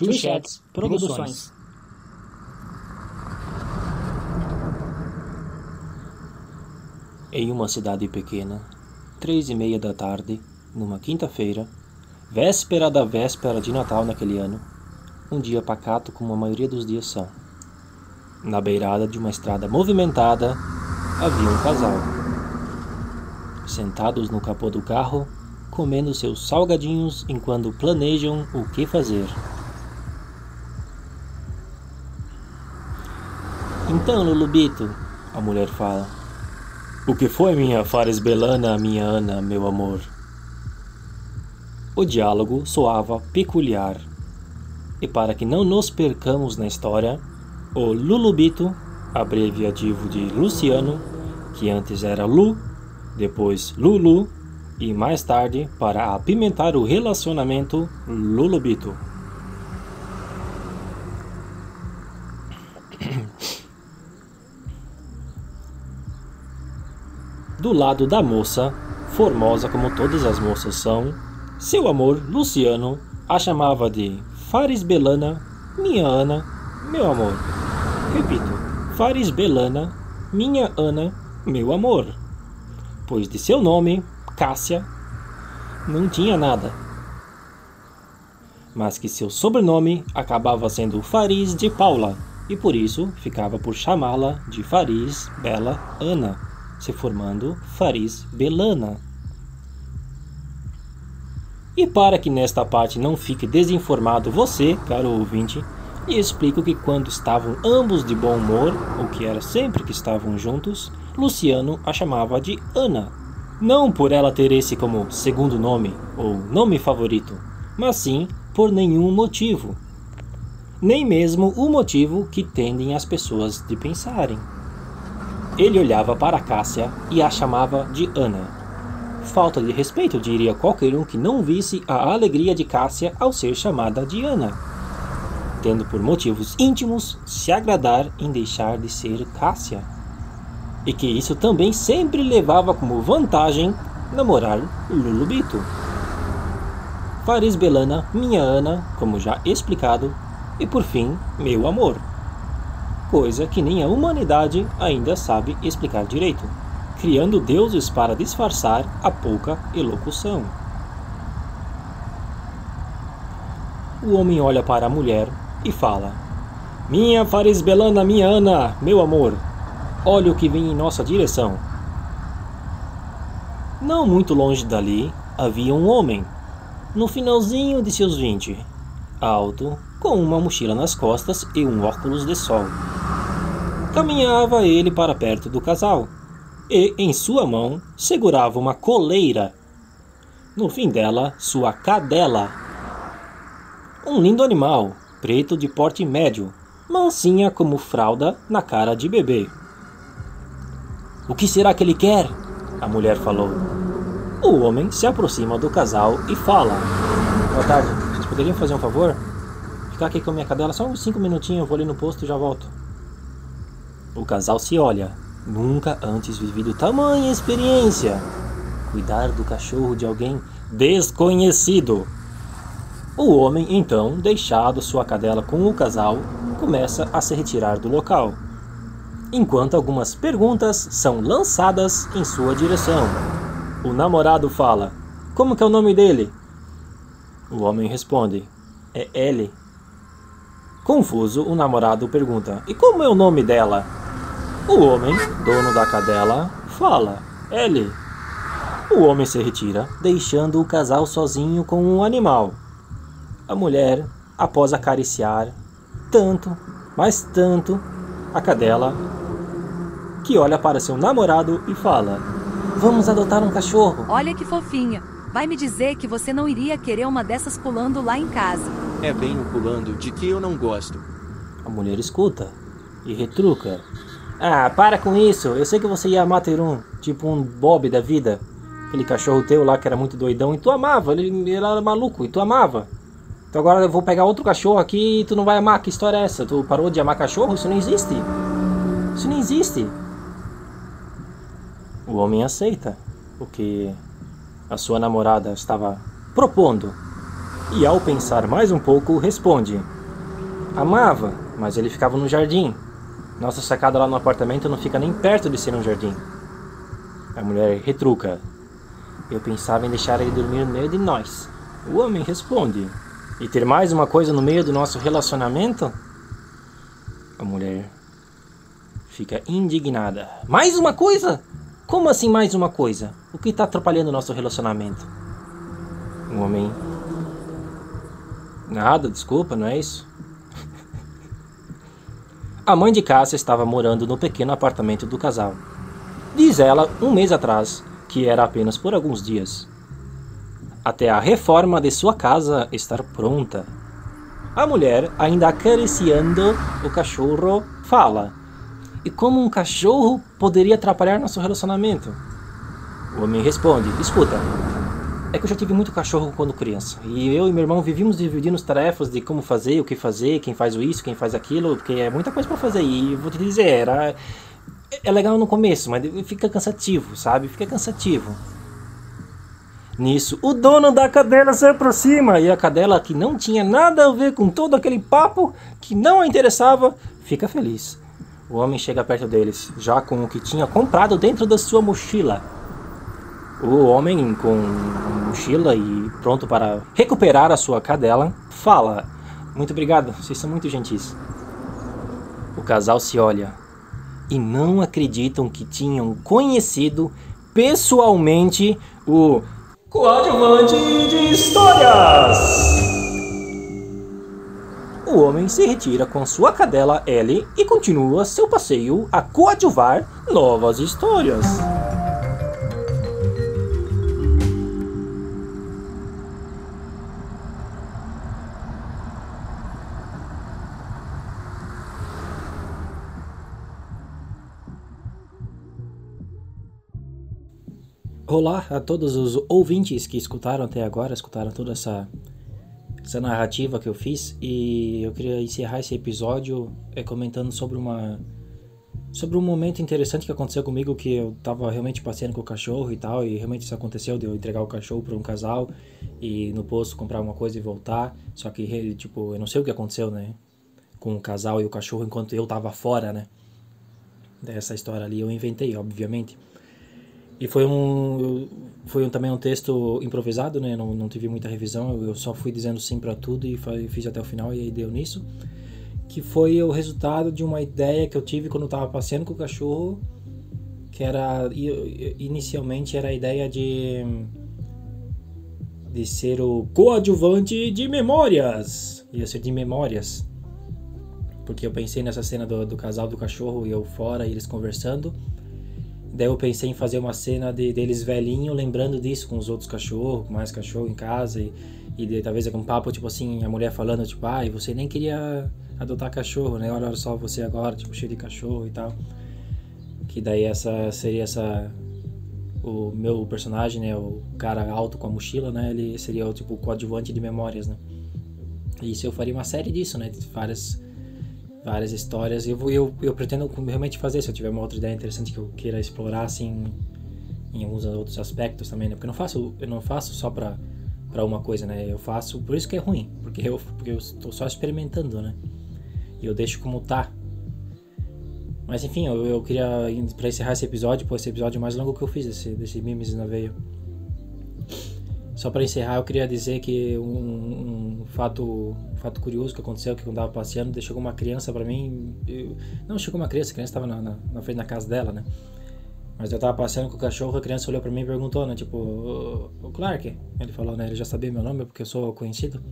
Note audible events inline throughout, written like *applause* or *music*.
Chuchets Produções. Em uma cidade pequena, três e meia da tarde, numa quinta-feira, véspera da véspera de Natal naquele ano, um dia pacato como a maioria dos dias são. Na beirada de uma estrada movimentada, havia um casal. Sentados no capô do carro, comendo seus salgadinhos enquanto planejam o que fazer. Então, Lulubito, a mulher fala. O que foi, minha Fares Belana, minha Ana, meu amor? O diálogo soava peculiar. E para que não nos percamos na história, o Lulubito, abreviativo de Luciano, que antes era Lu, depois Lulu e mais tarde, para apimentar o relacionamento, Lulubito. Do lado da moça, formosa como todas as moças são, seu amor, Luciano, a chamava de Faris Belana, minha Ana, meu amor. Repito, Faris Belana, minha Ana, meu amor. Pois de seu nome, Cássia, não tinha nada. Mas que seu sobrenome acabava sendo Faris de Paula, e por isso ficava por chamá-la de Faris Bela Ana se formando Faris Belana. E para que nesta parte não fique desinformado você, caro ouvinte, lhe explico que quando estavam ambos de bom humor, o que era sempre que estavam juntos, Luciano a chamava de Ana. Não por ela ter esse como segundo nome ou nome favorito, mas sim por nenhum motivo. Nem mesmo o motivo que tendem as pessoas de pensarem. Ele olhava para Cássia e a chamava de Ana. Falta de respeito, diria qualquer um que não visse a alegria de Cássia ao ser chamada de Ana, tendo por motivos íntimos se agradar em deixar de ser Cássia. E que isso também sempre levava como vantagem namorar Lulubito. Faris Belana, minha Ana, como já explicado, e por fim, meu amor coisa que nem a humanidade ainda sabe explicar direito, criando deuses para disfarçar a pouca elocução. O homem olha para a mulher e fala: Minha Farisbelana, minha Ana, meu amor, olha o que vem em nossa direção. Não muito longe dali havia um homem, no finalzinho de seus vinte, alto, com uma mochila nas costas e um óculos de sol. Caminhava ele para perto do casal e, em sua mão, segurava uma coleira. No fim dela, sua cadela. Um lindo animal, preto de porte médio, mansinha como fralda na cara de bebê. O que será que ele quer? A mulher falou. O homem se aproxima do casal e fala: Boa tarde, vocês poderiam fazer um favor? Ficar aqui com a minha cadela só uns cinco minutinhos, eu vou ali no posto e já volto. O casal se olha, nunca antes vivido tamanha experiência. Cuidar do cachorro de alguém desconhecido. O homem, então, deixado sua cadela com o casal, começa a se retirar do local, enquanto algumas perguntas são lançadas em sua direção. O namorado fala: Como que é o nome dele? O homem responde: É Ellie. Confuso, o namorado pergunta: E como é o nome dela? O homem, dono da cadela, fala: Ele. O homem se retira, deixando o casal sozinho com o animal. A mulher, após acariciar tanto, mas tanto, a cadela, que olha para seu namorado e fala: Vamos adotar um cachorro. Olha que fofinha. Vai me dizer que você não iria querer uma dessas pulando lá em casa. É bem o pulando de que eu não gosto. A mulher escuta e retruca: ah, para com isso. Eu sei que você ia amar ter um, tipo um Bob da vida. Aquele cachorro teu lá que era muito doidão e tu amava. Ele, ele era maluco e tu amava. Então agora eu vou pegar outro cachorro aqui e tu não vai amar. Que história é essa? Tu parou de amar cachorro? Isso não existe. Isso não existe. O homem aceita o que a sua namorada estava propondo. E ao pensar mais um pouco, responde: Amava, mas ele ficava no jardim. Nossa sacada lá no apartamento não fica nem perto de ser um jardim. A mulher retruca: Eu pensava em deixar ele dormir no meio de nós. O homem responde: E ter mais uma coisa no meio do nosso relacionamento? A mulher fica indignada. Mais uma coisa? Como assim mais uma coisa? O que está atrapalhando o nosso relacionamento? O homem. Nada, desculpa, não é isso? A mãe de Cássia estava morando no pequeno apartamento do casal. Diz ela, um mês atrás, que era apenas por alguns dias. Até a reforma de sua casa estar pronta. A mulher, ainda acariciando o cachorro, fala: E como um cachorro poderia atrapalhar nosso relacionamento? O homem responde: Escuta, é que eu já tive muito cachorro quando criança. E eu e meu irmão vivíamos dividindo as tarefas de como fazer, o que fazer, quem faz isso, quem faz aquilo, porque é muita coisa para fazer. E vou te dizer, era é legal no começo, mas fica cansativo, sabe? Fica cansativo. Nisso, o dono da cadela se aproxima e a cadela, que não tinha nada a ver com todo aquele papo que não a interessava, fica feliz. O homem chega perto deles, já com o que tinha comprado dentro da sua mochila. O homem, com mochila e pronto para recuperar a sua cadela, fala: Muito obrigado, vocês são muito gentis. O casal se olha e não acreditam que tinham conhecido pessoalmente o coadjuvante de histórias. O homem se retira com sua cadela Ellie e continua seu passeio a coadjuvar novas histórias. Olá a todos os ouvintes que escutaram até agora, escutaram toda essa, essa narrativa que eu fiz e eu queria encerrar esse episódio é, comentando sobre uma sobre um momento interessante que aconteceu comigo que eu tava realmente passeando com o cachorro e tal e realmente isso aconteceu de eu entregar o cachorro para um casal e no posto comprar uma coisa e voltar só que ele tipo eu não sei o que aconteceu né com o casal e o cachorro enquanto eu tava fora né dessa história ali eu inventei obviamente e foi um foi um, também um texto improvisado, né? Não, não tive muita revisão, eu, eu só fui dizendo sim para tudo e fiz até o final e aí deu nisso. Que foi o resultado de uma ideia que eu tive quando eu tava passeando com o cachorro, que era inicialmente era a ideia de de ser o coadjuvante de memórias. Ia ser de memórias. Porque eu pensei nessa cena do, do casal do cachorro e eu fora, e eles conversando. Daí eu pensei em fazer uma cena de, deles velhinho lembrando disso com os outros cachorros, com mais cachorro em casa e, e de, talvez um papo tipo assim, a mulher falando tipo, ah, você nem queria adotar cachorro, né? Olha só você agora, tipo, cheio de cachorro e tal. Que daí essa seria essa o meu personagem, né, o cara alto com a mochila, né, ele seria o tipo coadjuvante de memórias, né? E isso eu faria uma série disso, né, de várias várias histórias. Eu, eu, eu pretendo realmente fazer, se eu tiver uma outra ideia interessante que eu queira explorar, assim, em alguns outros aspectos também, né? Porque eu não faço, eu não faço só pra, pra uma coisa, né? Eu faço, por isso que é ruim, porque eu, porque eu estou só experimentando, né? E eu deixo como tá. Mas enfim, eu, eu queria, para encerrar esse episódio, pô, esse episódio mais longo que eu fiz, desse, desse Mimes na Veia. Só para encerrar, eu queria dizer que um, um, fato, fato curioso que aconteceu que eu tava passeando, chegou uma criança para mim. Eu, não chegou uma criança, a criança estava na, na, na, frente da casa dela, né? Mas eu tava passeando com o cachorro, a criança olhou para mim e perguntou, né? Tipo, o Clark? Ele falou, né? Ele já sabia meu nome porque eu sou conhecido.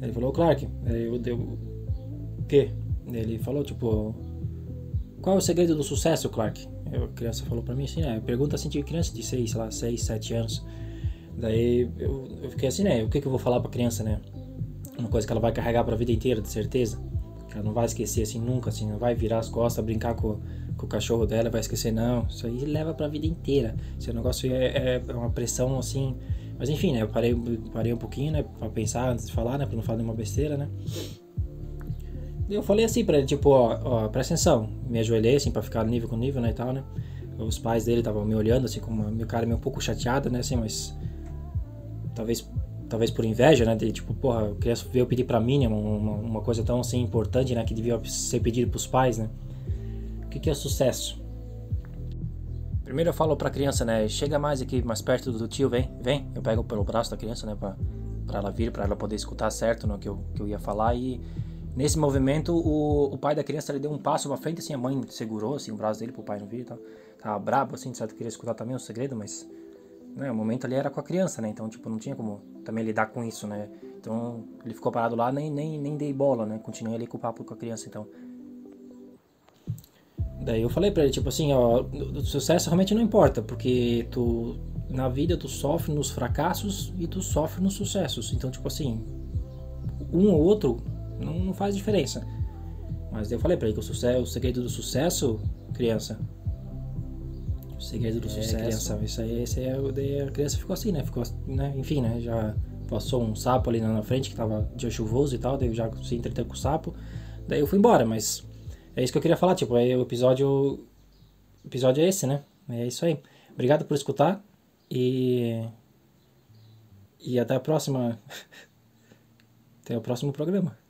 Ele falou, Clark. Eu deu. O quê? Ele falou, tipo, qual é o segredo do sucesso, Clark? a criança falou para mim assim, né? Pergunta assim de criança de 6, sei lá, 6, 7 anos. Daí eu, eu fiquei assim, né? O que, que eu vou falar pra criança, né? Uma coisa que ela vai carregar pra vida inteira, de certeza. Ela não vai esquecer assim nunca, assim, não vai virar as costas, brincar com, com o cachorro dela, vai esquecer, não. Isso aí leva pra vida inteira. Esse negócio é, é, é uma pressão assim. Mas enfim, né? Eu parei, parei um pouquinho, né? Pra pensar antes de falar, né? Pra não falar nenhuma besteira, né? Eu falei assim pra ele, tipo, ó, ó, presta atenção. Me ajoelhei, assim, pra ficar nível com nível, né, e tal, né? Os pais dele estavam me olhando, assim, com uma minha cara meio um pouco chateada, né, assim, mas talvez talvez por inveja, né? De tipo, porra, eu queria ver eu pedir pra mim uma, uma coisa tão assim importante, né? Que devia ser pedido pros pais, né? O que, que é sucesso? Primeiro eu falo pra criança, né? Chega mais aqui, mais perto do tio, vem, vem. Eu pego pelo braço da criança, né? Pra, pra ela vir, pra ela poder escutar certo no que eu, que eu ia falar. E nesse movimento, o, o pai da criança ele deu um passo pra frente, assim, a mãe segurou assim, o braço dele pro pai não vir e tal. Tava brabo, assim, sabe? Queria escutar também o segredo, mas né, o momento ali era com a criança, né? Então, tipo, não tinha como também lidar com isso, né? Então, ele ficou parado lá, nem, nem, nem dei bola, né? Continuei ali com o papo com a criança, então. Daí eu falei pra ele, tipo assim, ó, o sucesso realmente não importa, porque tu, na vida tu sofre nos fracassos e tu sofre nos sucessos. Então, tipo assim, um ou outro não, não faz diferença. Mas eu falei pra ele que o, sucesso, o segredo do sucesso, criança, segredo do é, sucesso. Criança, isso aí, isso aí, a criança ficou assim, né? Ficou, né? Enfim, né? Já passou um sapo ali na frente que tava dia chuvoso e tal, daí eu já se entreteu com o sapo. Daí eu fui embora, mas é isso que eu queria falar, tipo, aí o episódio. O episódio é esse, né? É isso aí. Obrigado por escutar e. E até a próxima. *laughs* até o próximo programa.